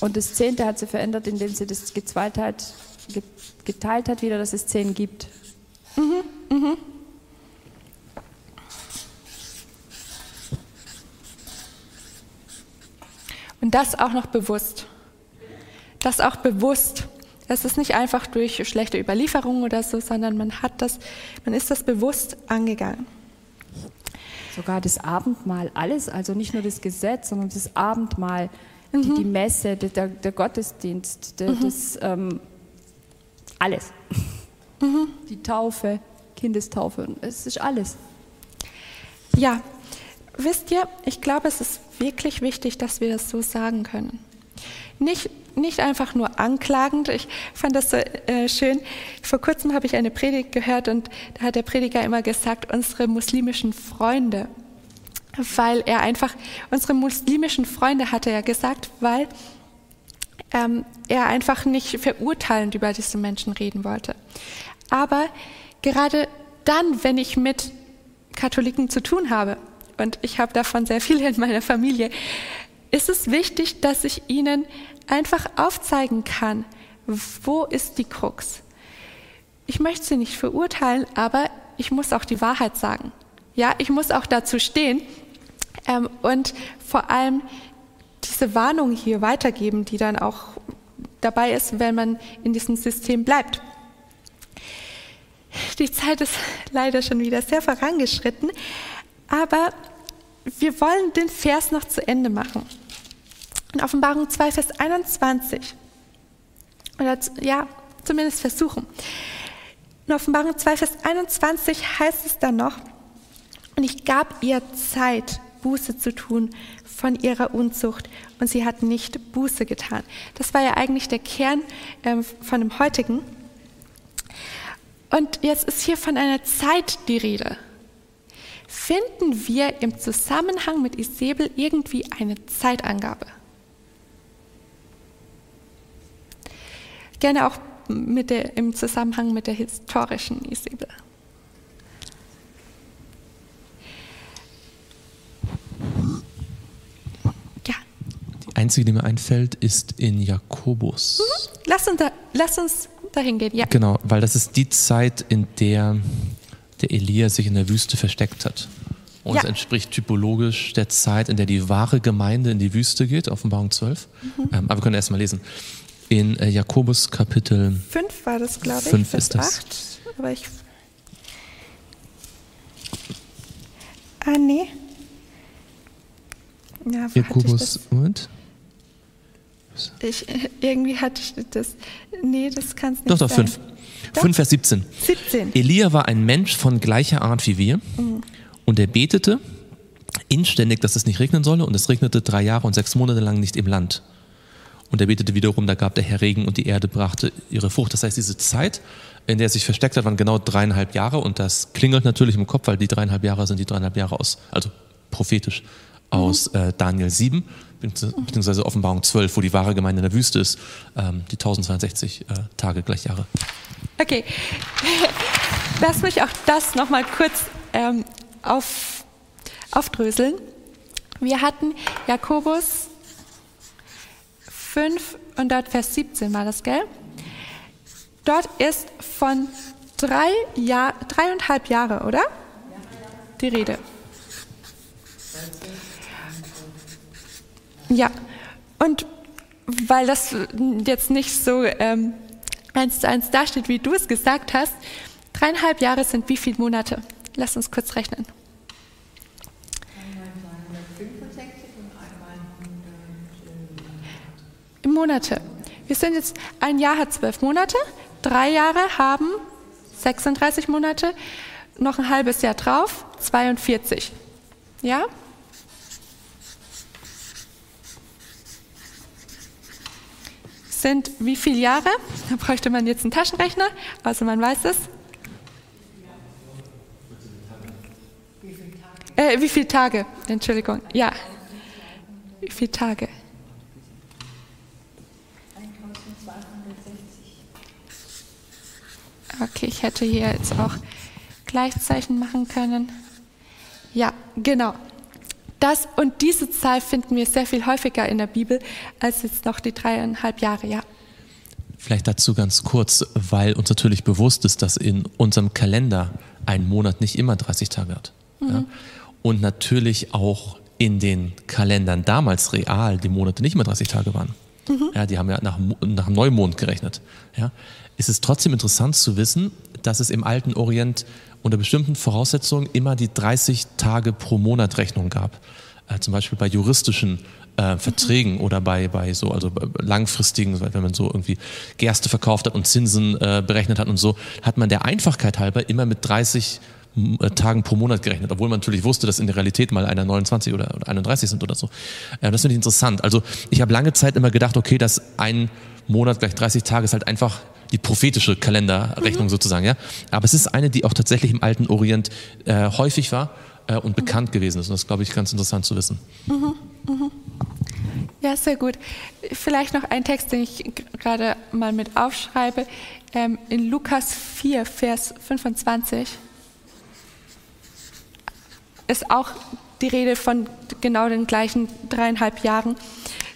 Und das zehnte hat sie verändert, indem sie das geteilt hat, geteilt hat wieder, dass es zehn gibt. Mhm, mhm. Und das auch noch bewusst das auch bewusst. Es ist nicht einfach durch schlechte Überlieferung oder so, sondern man hat das, man ist das bewusst angegangen. Sogar das Abendmahl, alles, also nicht nur das Gesetz, sondern das Abendmahl, mhm. die, die, Messe, der, der Gottesdienst, der, mhm. das ähm, alles. Mhm. Die Taufe, Kindestaufe, es ist alles. Ja, wisst ihr, ich glaube, es ist wirklich wichtig, dass wir das so sagen können. Nicht nicht einfach nur anklagend. Ich fand das so äh, schön. Vor kurzem habe ich eine Predigt gehört und da hat der Prediger immer gesagt, unsere muslimischen Freunde, weil er einfach, unsere muslimischen Freunde hatte er gesagt, weil ähm, er einfach nicht verurteilend über diese Menschen reden wollte. Aber gerade dann, wenn ich mit Katholiken zu tun habe, und ich habe davon sehr viele in meiner Familie, ist es wichtig, dass ich ihnen einfach aufzeigen kann, wo ist die Krux. ich möchte sie nicht verurteilen, aber ich muss auch die Wahrheit sagen. Ja, ich muss auch dazu stehen ähm, und vor allem diese Warnung hier weitergeben, die dann auch dabei ist, wenn man in diesem System bleibt. Die Zeit ist leider schon wieder sehr vorangeschritten, aber wir wollen den Vers noch zu Ende machen. In Offenbarung 2, Vers 21. Oder ja, zumindest versuchen. In Offenbarung 2, Vers 21 heißt es dann noch, und ich gab ihr Zeit, Buße zu tun von ihrer Unzucht, und sie hat nicht Buße getan. Das war ja eigentlich der Kern ähm, von dem heutigen. Und jetzt ist hier von einer Zeit die Rede. Finden wir im Zusammenhang mit Isabel irgendwie eine Zeitangabe? Gerne auch der, im Zusammenhang mit der historischen Isabel. Ja. Die einzige, die mir einfällt, ist in Jakobus. Mhm. Lass, uns da, lass uns dahin gehen, ja. Genau, weil das ist die Zeit, in der der Elia sich in der Wüste versteckt hat. Und ja. es entspricht typologisch der Zeit, in der die wahre Gemeinde in die Wüste geht, Offenbarung 12. Mhm. Ähm, aber wir können erst mal lesen. In äh, Jakobus Kapitel 5 war das, glaube ich. 5 ist das. 8, aber ich. Ah, nee. Ja, Jakobus und? Ich, irgendwie hatte ich das. Nee, das kann es nicht doch, sein. Doch, doch, 5. 5, Vers 17. 17. Elia war ein Mensch von gleicher Art wie wir mhm. und er betete inständig, dass es nicht regnen solle und es regnete drei Jahre und sechs Monate lang nicht im Land. Und er betete wiederum, da gab der Herr Regen und die Erde brachte ihre Frucht. Das heißt, diese Zeit, in der er sich versteckt hat, waren genau dreieinhalb Jahre und das klingelt natürlich im Kopf, weil die dreieinhalb Jahre sind die dreieinhalb Jahre aus, also prophetisch aus mhm. äh, Daniel 7, beziehungsweise Offenbarung 12, wo die wahre Gemeinde in der Wüste ist, ähm, die 1062 äh, Tage gleich Jahre. Okay, <laughs> lass mich auch das nochmal kurz ähm, auf, aufdröseln. Wir hatten Jakobus 5 und dort Vers 17 war das, gell? Dort ist von drei Jahr, dreieinhalb Jahre, oder? Die Rede. Ja, und weil das jetzt nicht so ähm, eins zu eins dasteht, wie du es gesagt hast, dreieinhalb Jahre sind wie viele Monate? Lass uns kurz rechnen. Monate. Wir sind jetzt, ein Jahr hat zwölf Monate, drei Jahre haben 36 Monate, noch ein halbes Jahr drauf, 42. Ja? Sind wie viele Jahre? Da bräuchte man jetzt einen Taschenrechner, also man weiß es. Äh, wie viele Tage? Entschuldigung. Ja. Wie viele Tage? Okay, ich hätte hier jetzt auch Gleichzeichen machen können. Ja, genau. Das und diese Zahl finden wir sehr viel häufiger in der Bibel als jetzt noch die dreieinhalb Jahre, ja. Vielleicht dazu ganz kurz, weil uns natürlich bewusst ist, dass in unserem Kalender ein Monat nicht immer 30 Tage hat. Mhm. Ja? Und natürlich auch in den Kalendern damals real die Monate nicht immer 30 Tage waren. Mhm. Ja, die haben ja nach, nach Neumond gerechnet. Ja? Es ist trotzdem interessant zu wissen, dass es im alten Orient unter bestimmten Voraussetzungen immer die 30 Tage pro Monat Rechnung gab. Äh, zum Beispiel bei juristischen äh, Verträgen mhm. oder bei, bei so, also langfristigen, wenn man so irgendwie Gerste verkauft hat und Zinsen äh, berechnet hat und so, hat man der Einfachkeit halber immer mit 30 äh, Tagen pro Monat gerechnet, obwohl man natürlich wusste, dass in der Realität mal einer 29 oder, oder 31 sind oder so. Ja, das finde ich interessant. Also ich habe lange Zeit immer gedacht, okay, dass ein Monat gleich 30 Tage ist halt einfach die prophetische Kalenderrechnung mhm. sozusagen, ja. Aber es ist eine, die auch tatsächlich im alten Orient äh, häufig war äh, und mhm. bekannt gewesen ist. Und das glaube ich ganz interessant zu wissen. Mhm. Mhm. Ja, sehr gut. Vielleicht noch ein Text, den ich gerade mal mit aufschreibe. Ähm, in Lukas 4, Vers 25 ist auch die Rede von genau den gleichen dreieinhalb Jahren.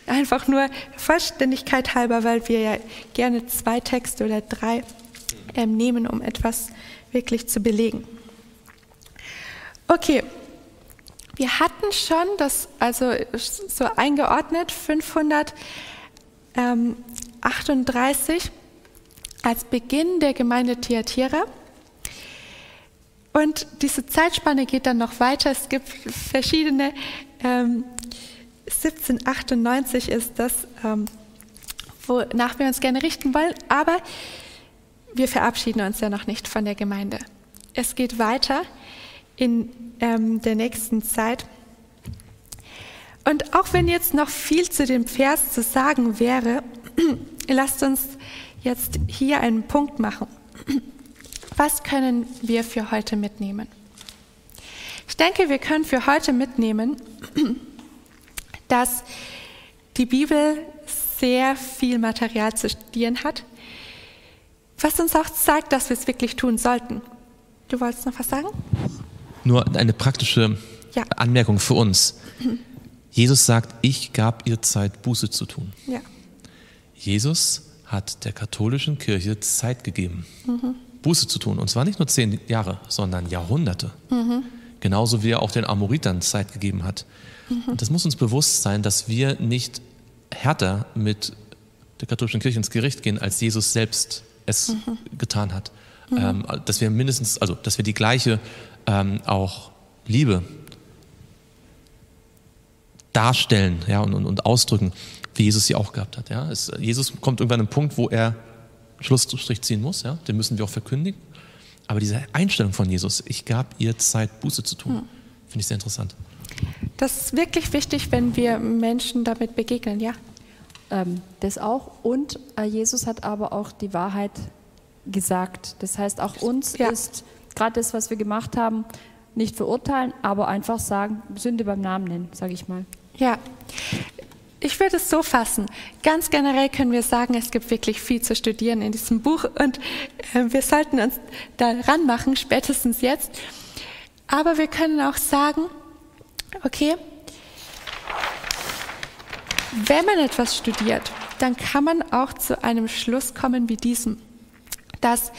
Einfach nur Vollständigkeit halber, weil wir ja gerne zwei Texte oder drei ähm, nehmen, um etwas wirklich zu belegen. Okay, wir hatten schon das, also so eingeordnet, 538 als Beginn der Gemeinde Thyatira. Und diese Zeitspanne geht dann noch weiter. Es gibt verschiedene. Ähm, 1798 ist das, ähm, wonach wir uns gerne richten wollen. Aber wir verabschieden uns ja noch nicht von der Gemeinde. Es geht weiter in ähm, der nächsten Zeit. Und auch wenn jetzt noch viel zu dem Vers zu sagen wäre, <clears throat> lasst uns jetzt hier einen Punkt machen. Was können wir für heute mitnehmen? Ich denke, wir können für heute mitnehmen, <clears throat> dass die Bibel sehr viel Material zu studieren hat, was uns auch zeigt, dass wir es wirklich tun sollten. Du wolltest noch was sagen? Nur eine praktische ja. Anmerkung für uns. Jesus sagt, ich gab ihr Zeit, Buße zu tun. Ja. Jesus hat der katholischen Kirche Zeit gegeben, mhm. Buße zu tun. Und zwar nicht nur zehn Jahre, sondern Jahrhunderte. Mhm. Genauso wie er auch den Amoritern Zeit gegeben hat. Mhm. Und das muss uns bewusst sein, dass wir nicht härter mit der katholischen Kirche ins Gericht gehen, als Jesus selbst es mhm. getan hat. Mhm. Ähm, dass wir mindestens, also dass wir die gleiche ähm, auch Liebe darstellen ja, und, und, und ausdrücken, wie Jesus sie auch gehabt hat. Ja. Es, Jesus kommt irgendwann an einen Punkt, wo er Schlussstrich ziehen muss, ja. den müssen wir auch verkündigen. Aber diese Einstellung von Jesus, ich gab ihr Zeit, Buße zu tun, hm. finde ich sehr interessant. Das ist wirklich wichtig, wenn wir Menschen damit begegnen, ja. Ähm, das auch. Und äh, Jesus hat aber auch die Wahrheit gesagt. Das heißt, auch uns ja. ist gerade das, was wir gemacht haben, nicht verurteilen, aber einfach sagen, Sünde beim Namen nennen, sage ich mal. Ja, ich würde es so fassen. Ganz generell können wir sagen, es gibt wirklich viel zu studieren in diesem Buch und äh, wir sollten uns daran machen, spätestens jetzt. Aber wir können auch sagen, okay, wenn man etwas studiert, dann kann man auch zu einem Schluss kommen wie diesem, dass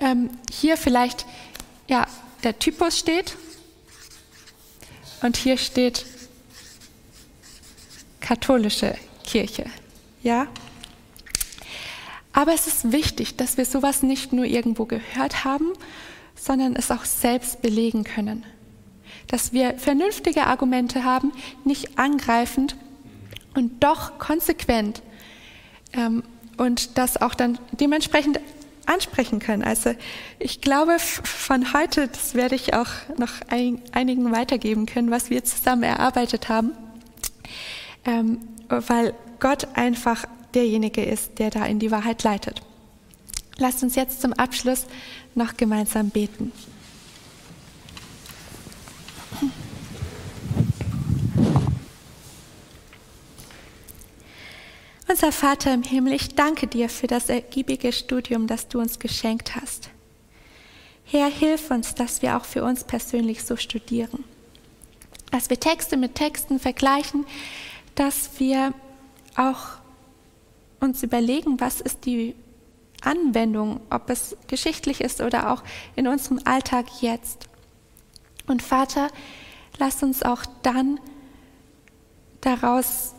ähm, hier vielleicht ja, der Typus steht und hier steht katholische Kirche. Ja? Aber es ist wichtig, dass wir sowas nicht nur irgendwo gehört haben, sondern es auch selbst belegen können. Dass wir vernünftige Argumente haben, nicht angreifend und doch konsequent ähm, und das auch dann dementsprechend ansprechen können. Also ich glaube, von heute, das werde ich auch noch einigen weitergeben können, was wir zusammen erarbeitet haben ähm, weil Gott einfach derjenige ist, der da in die Wahrheit leitet. Lasst uns jetzt zum Abschluss noch gemeinsam beten. Unser Vater im Himmel, ich danke dir für das ergiebige Studium, das du uns geschenkt hast. Herr, hilf uns, dass wir auch für uns persönlich so studieren. Dass wir Texte mit Texten vergleichen, dass wir auch uns überlegen, was ist die Anwendung, ob es geschichtlich ist oder auch in unserem Alltag jetzt. Und Vater, lass uns auch dann daraus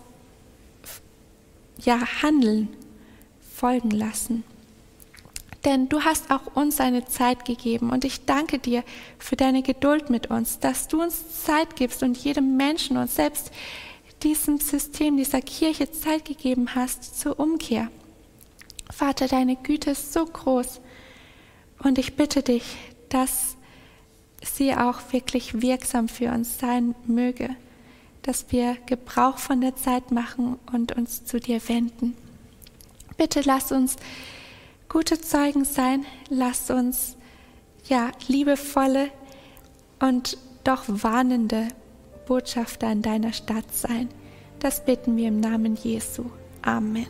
ja handeln, folgen lassen. Denn du hast auch uns eine Zeit gegeben und ich danke dir für deine Geduld mit uns, dass du uns Zeit gibst und jedem Menschen und selbst diesem System, dieser Kirche Zeit gegeben hast zur Umkehr. Vater, deine Güte ist so groß und ich bitte dich, dass sie auch wirklich wirksam für uns sein möge, dass wir Gebrauch von der Zeit machen und uns zu dir wenden. Bitte lass uns gute Zeugen sein, lass uns ja liebevolle und doch warnende Botschafter in deiner Stadt sein. Das bitten wir im Namen Jesu. Amen.